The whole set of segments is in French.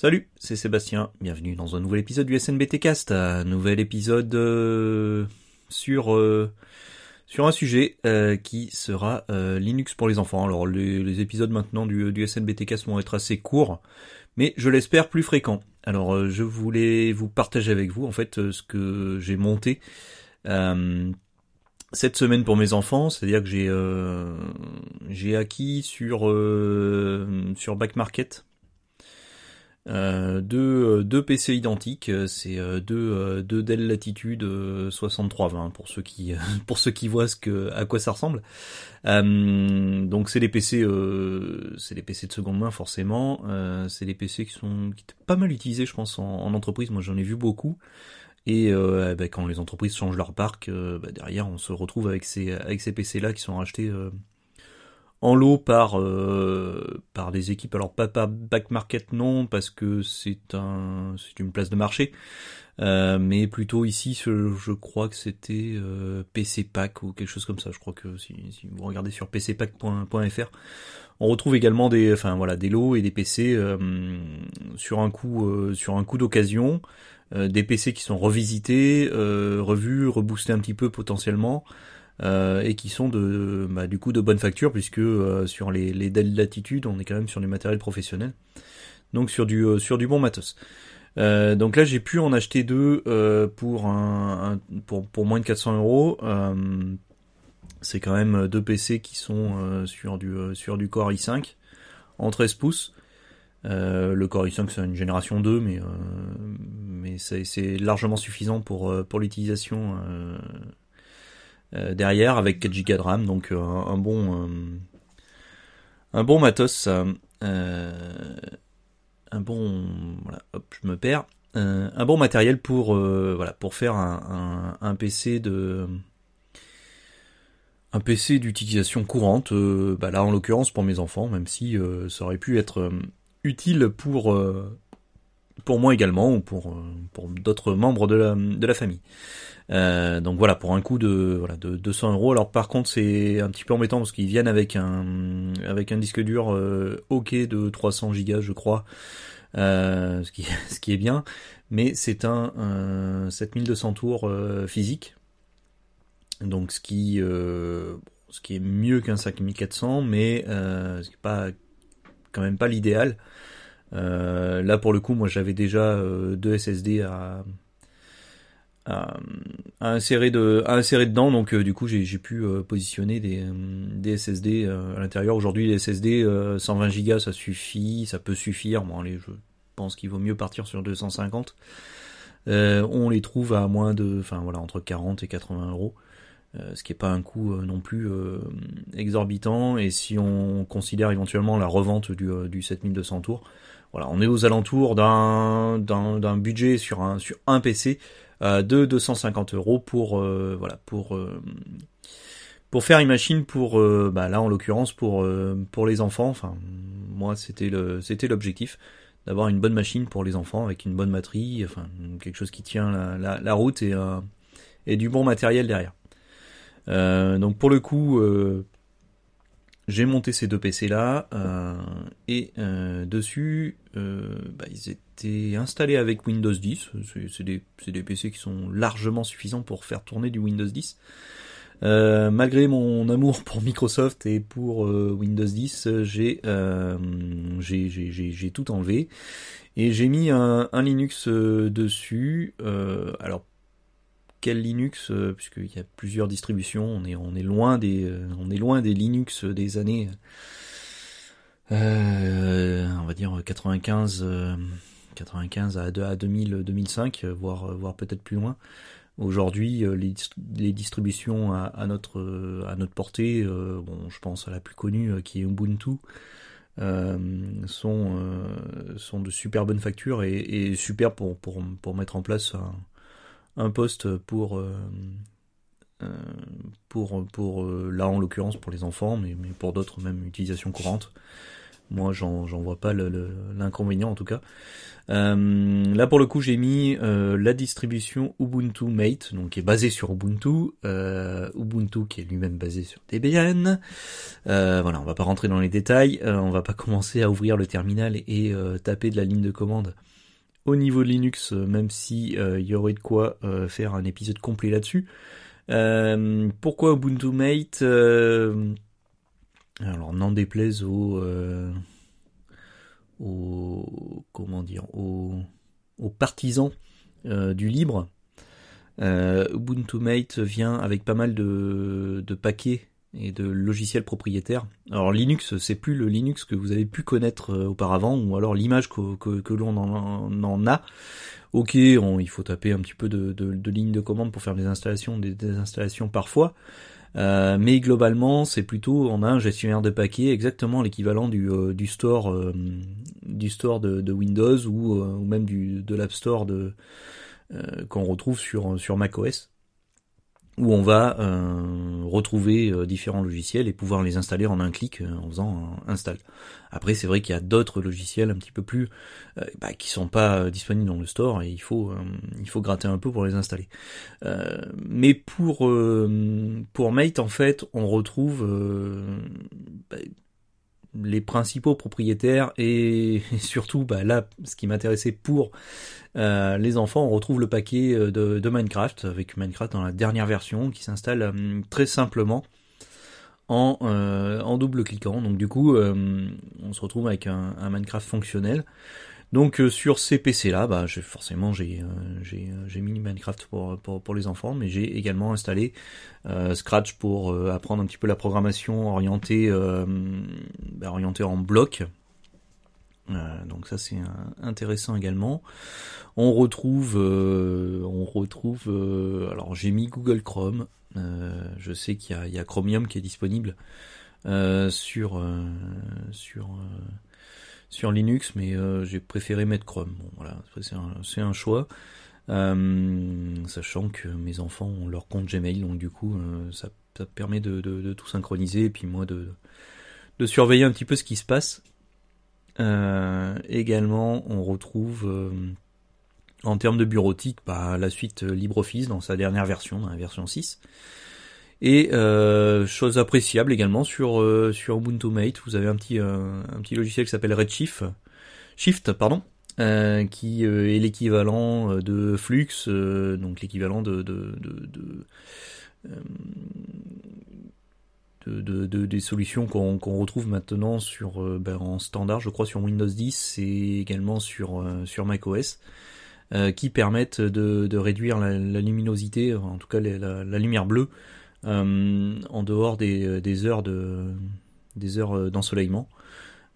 Salut, c'est Sébastien, bienvenue dans un nouvel épisode du SNBT Cast, un nouvel épisode euh, sur euh, sur un sujet euh, qui sera Linux pour les enfants. Alors les, épisodes maintenant du, du SNBT Cast vont être assez courts, mais je l'espère plus fréquents. Alors je voulais vous partager avec vous en fait ce que j'ai monté cette semaine pour mes enfants, c'est-à-dire que j'ai j'ai acquis sur sur Back Market euh, deux, euh, deux PC identiques, euh, c'est deux, deux Dell Latitude 6320 pour ceux qui pour ceux qui voient ce que à quoi ça ressemble. donc c'est des PC c'est des PC de seconde main forcément. c'est des PC qui sont pas mal utilisés je pense en, entreprise. Moi j'en ai vu beaucoup. Et ben, quand les entreprises changent leur parc, bah, derrière on se retrouve avec ces avec ces PC là qui sont rachetés en lot par euh, par des équipes. Alors pas par back market non parce que c'est un c'est une place de marché, euh, mais plutôt ici je, crois que c'était euh, PC Pack ou quelque chose comme ça. Je crois que si, vous regardez sur pcpack.fr, on retrouve également des enfin voilà des lots et des PC euh, sur un coup sur un coup d'occasion. des PC qui sont revisités, revus, reboostés un petit peu potentiellement, euh, et qui sont de bah, du coup de bonne facture puisque euh, sur les, les Dell Latitude on est quand même sur du matériel professionnel. Donc sur du euh, sur du bon matos. Donc là j'ai pu en acheter deux pour un, pour, pour moins de 400 euros. C'est quand même deux PC qui sont sur du sur du Core i5 en 13 pouces. Le Core i5 c'est une génération 2 mais mais c'est largement suffisant pour pour l'utilisation euh, derrière avec 4 Go de RAM, donc euh, un, bon euh, un bon matos, un bon je me perds, un bon matériel pour voilà pour faire un, un, PC de un PC d'utilisation courante, bah là en l'occurrence pour mes enfants, même si ça aurait pu être utile pour pour moi également ou pour pour d'autres membres de la, de la famille. Euh, donc voilà, pour un coût de voilà de 200 euros. Alors par contre, c'est un petit peu embêtant parce qu'ils viennent avec un avec un disque dur euh, OK de 300 Go, je crois, euh, ce qui ce qui est bien, mais c'est un, 7200 tours euh, physique. Donc ce qui ce qui est mieux qu'un 5400, mais ce qui est pas quand même pas l'idéal. là pour le coup, moi j'avais déjà deux SSD à à, insérer de à insérer dedans donc euh, du coup j'ai pu euh, positionner des, euh, des SSD à l'intérieur. Aujourd'hui les SSD 120 Go ça suffit ça peut suffire. Bon je pense qu'il vaut mieux partir sur 250 on les trouve à moins de enfin voilà entre 40 et 80 euros. Ce qui est pas un coût non plus exorbitant. Et si on considère éventuellement la revente du, du 7200 tours voilà on est aux alentours d'un d'un budget sur un sur un PC euh, de 250 euros pour euh, voilà pour euh, pour faire une machine pour bah là en l'occurrence pour pour les enfants. Enfin moi c'était le c'était l'objectif d'avoir une bonne machine pour les enfants avec une bonne batterie, enfin quelque chose qui tient la, la, route et, et du bon matériel derrière. donc pour le coup, j'ai monté ces deux PC là et dessus, bah, ils étaient installé avec Windows 10. C'est des, des, PC qui sont largement suffisants pour faire tourner du Windows 10. Euh, malgré mon amour pour Microsoft et pour euh, Windows 10, euh, j'ai tout enlevé et j'ai mis un, Linux dessus. alors quel Linux Puisqu'il y a plusieurs distributions, on est on est loin des on est loin des Linux des années on va dire 95 95 à, 2000, 2005, euh, voire, euh, voire peut-être plus loin. Aujourd'hui, euh, les, distributions à, notre, à notre portée, bon, je pense à la plus connue qui est Ubuntu, sont, sont de super bonnes factures et, super pour, pour, pour, mettre en place un, poste pour, pour, pour là en l'occurrence pour les enfants, mais, mais pour d'autres même utilisations courantes. Moi, j'en vois pas l'inconvénient en tout cas. Euh, là pour le coup j'ai mis euh, la distribution Ubuntu Mate, donc qui est basée sur Ubuntu, euh, Ubuntu qui est lui-même basé sur Debian. voilà, on va pas rentrer dans les détails, on va pas commencer à ouvrir le terminal et taper de la ligne de commande au niveau de Linux, même si il y aurait de quoi faire un épisode complet là-dessus. pourquoi Ubuntu Mate Alors n'en déplaise aux aux comment dire aux, partisans euh, du libre. Euh, Ubuntu Mate vient avec pas mal de, paquets et de logiciels propriétaires. Alors Linux, c'est plus le Linux que vous avez pu connaître euh, auparavant, ou alors l'image que, l'on en, en, a. Ok, il faut taper un petit peu de, de, de lignes de commande pour faire des installations, des, des installations parfois. Euh, mais globalement, c'est plutôt on a un gestionnaire de paquets exactement l'équivalent du, euh, store euh, du store de, Windows ou, ou, même du de l'App Store de qu'on retrouve sur sur macOS où on va euh, retrouver euh, différents logiciels et pouvoir les installer en un clic euh, en faisant un install. Après, c'est vrai qu'il y a d'autres logiciels un petit peu plus bah, qui sont pas disponibles dans le store et il faut il faut gratter un peu pour les installer. mais pour pour Mate, en fait, on retrouve bah, les principaux propriétaires et, surtout bah, là ce qui m'intéressait pour euh, les enfants on retrouve le paquet euh, de, Minecraft avec Minecraft dans la dernière version qui s'installe euh, très simplement en, double cliquant. Donc du coup on se retrouve avec un Minecraft fonctionnel donc euh, sur ces PC là, bah, forcément j'ai euh, euh, j'ai mis Minecraft pour, pour, pour les enfants, mais j'ai également installé Scratch pour apprendre un petit peu la programmation orientée bah, orientée en bloc. donc ça c'est intéressant également. On retrouve on retrouve alors j'ai mis Google Chrome. je sais qu'il y y a Chromium qui est disponible sur sur sur Linux, mais euh, j'ai préféré mettre Chrome. Bon, voilà, c'est un, choix. Euh, sachant que mes enfants ont leur compte Gmail, donc du coup, euh, ça, permet de, tout synchroniser et puis moi de, de surveiller un petit peu ce qui se passe. également, on retrouve en termes de bureautique bah, la suite LibreOffice dans sa dernière version, dans la version 6. Et euh, chose appréciable également sur euh, sur Ubuntu Mate, vous avez un petit euh, un petit logiciel qui s'appelle Redshift, Shift pardon, euh, qui est l'équivalent de Flux, donc l'équivalent de de, de, de, de des solutions qu'on qu'on retrouve maintenant sur ben, en standard, je crois sur Windows 10 et également sur sur macOS. qui permettent de, réduire la, la, luminosité, en tout cas la, la lumière bleue euh, en dehors des, euh, des, heures de des heures euh, d'ensoleillement.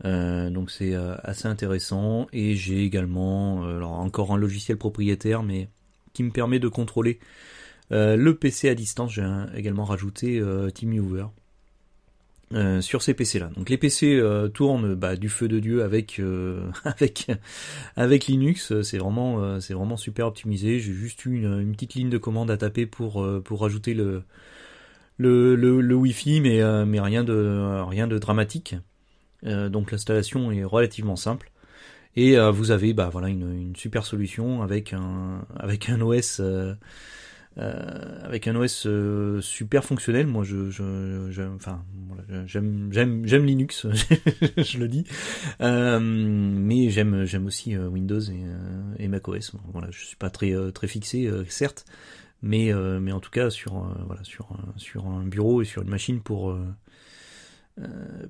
donc c'est assez intéressant et j'ai également encore un logiciel propriétaire mais qui me permet de contrôler le PC à distance. J'ai également rajouté TeamViewer. Euh, sur ces PC là. Donc les PC tournent bah, du feu de dieu avec Linux. C'est vraiment super optimisé. J'ai juste une, une petite ligne de commande à taper pour pour rajouter le le, le, Wi-Fi, mais, euh, mais rien, de, rien de dramatique. Euh, donc l'installation est relativement simple. Et euh, vous avez bah, voilà, une, une, super solution avec un, avec un OS. avec un OS super fonctionnel. Moi, je, je, enfin, j'aime, j'aime, j'aime Linux, je le dis, mais j'aime, j'aime aussi Windows et, et macOS. voilà, je suis pas très, très fixé, certes, mais euh, mais en tout cas sur euh, voilà sur sur un bureau et sur une machine pour euh,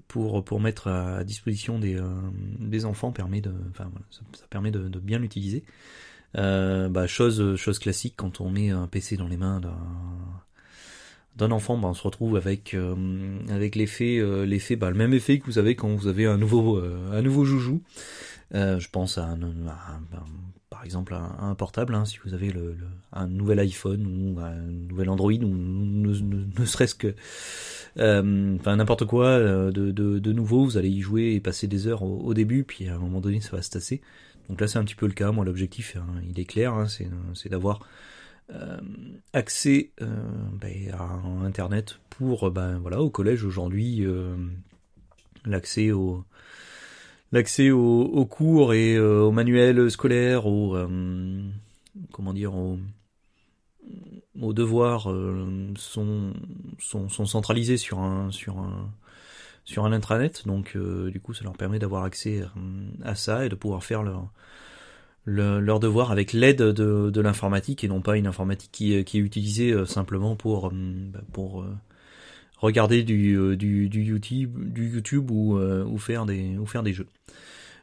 pour pour mettre à disposition des des enfants permet de enfin ça, permet de, bien l'utiliser bah, chose chose classique quand on met un PC dans les mains d'un d'un enfant, bah, on se retrouve avec avec l'effet l'effet bah, le même effet que vous avez quand vous avez un nouveau un nouveau joujou. je pense à un, à un, par exemple un, portable, hein, si vous avez le, un nouvel iPhone ou un nouvel Android ou ne, serait-ce que euh, n'importe quoi euh, de, de, nouveau, vous allez y jouer et passer des heures au, début, puis à un moment donné ça va se tasser. Donc là c'est un petit peu le cas. Moi l'objectif hein, il est clair, hein, c'est d'avoir euh, accès ben, à Internet pour ben, voilà au collège aujourd'hui l'accès au l'accès aux, cours et aux manuels scolaires, aux comment dire, aux, devoirs sont, sont, sont centralisés sur un sur un sur un intranet. Donc du coup, ça leur permet d'avoir accès à ça et de pouvoir faire leur leur devoir avec l'aide de, de l'informatique et non pas une informatique qui, qui est utilisée euh, simplement pour, euh, bah, pour euh, regarder du, du, du, YouTube, du YouTube ou, ou, faire des, ou faire des jeux.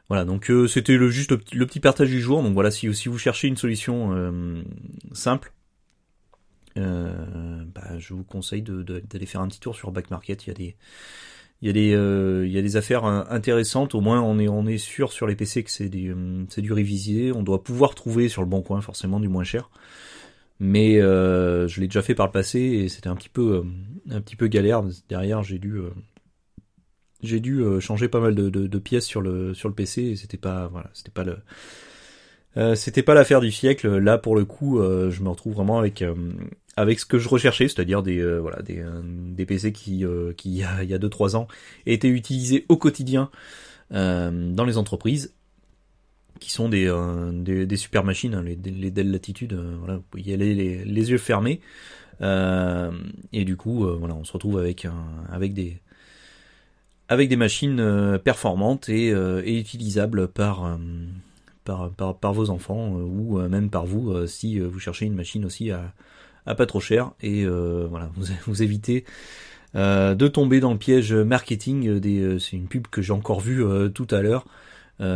Voilà, donc c'était le, juste le, petit partage du jour. Donc voilà, si, si vous cherchez une solution simple, bah, je vous conseille d'aller de, faire un petit tour sur Back Market. Il y a des, il y a des euh, il y a des affaires intéressantes au moins on est on est sûr sur les PC que c'est du euh, c'est du révisé on doit pouvoir trouver sur le bon coin forcément du moins cher mais euh, je l'ai déjà fait par le passé et c'était un petit peu un petit peu galère. Derrière j'ai dû j'ai dû changer pas mal de, pièces sur le sur le PC et c'était pas voilà c'était pas le c'était pas l'affaire du siècle. Là pour le coup je me retrouve vraiment avec avec ce que je recherchais, c'est-à-dire des euh, voilà des, euh, des PC qui euh, qui il y a 2-3 ans étaient utilisés au quotidien dans les entreprises, qui sont des des, des, super machines, hein, les, Dell Latitude, voilà, vous pouvez y aller les, yeux fermés, et du coup voilà on se retrouve avec avec des avec des machines performantes et, utilisables par par, par, par, vos enfants ou même par vous si vous cherchez une machine aussi à, à pas trop cher. Et euh, voilà vous, vous évitez euh, de tomber dans le piège marketing euh, c'est une pub que j'ai encore vue tout à l'heure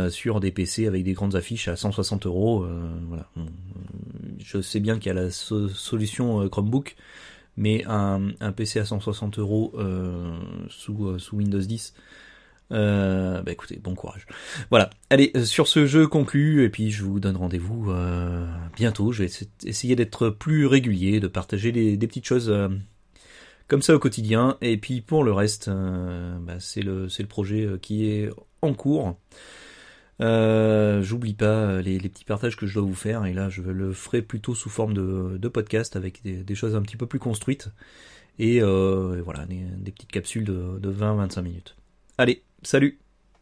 sur des PC avec des grandes affiches à 160 euros voilà je sais bien qu'il y a la solution Chromebook mais un, PC à 160 euros sous, Windows 10 euh, bah écoutez, bon courage. Voilà. Allez, euh, sur ce jeu conclu, et puis je vous donne rendez-vous euh, bientôt. Je vais essayer d'être plus régulier, de partager des, petites choses euh, comme ça au quotidien. Et puis pour le reste, bah, c'est le projet qui est en cours. J'oublie pas les, petits partages que je dois vous faire, et là je le ferai plutôt sous forme de, podcast avec des, choses un petit peu plus construites. Et, voilà, des, petites capsules de 20-25 minutes. Allez, Salut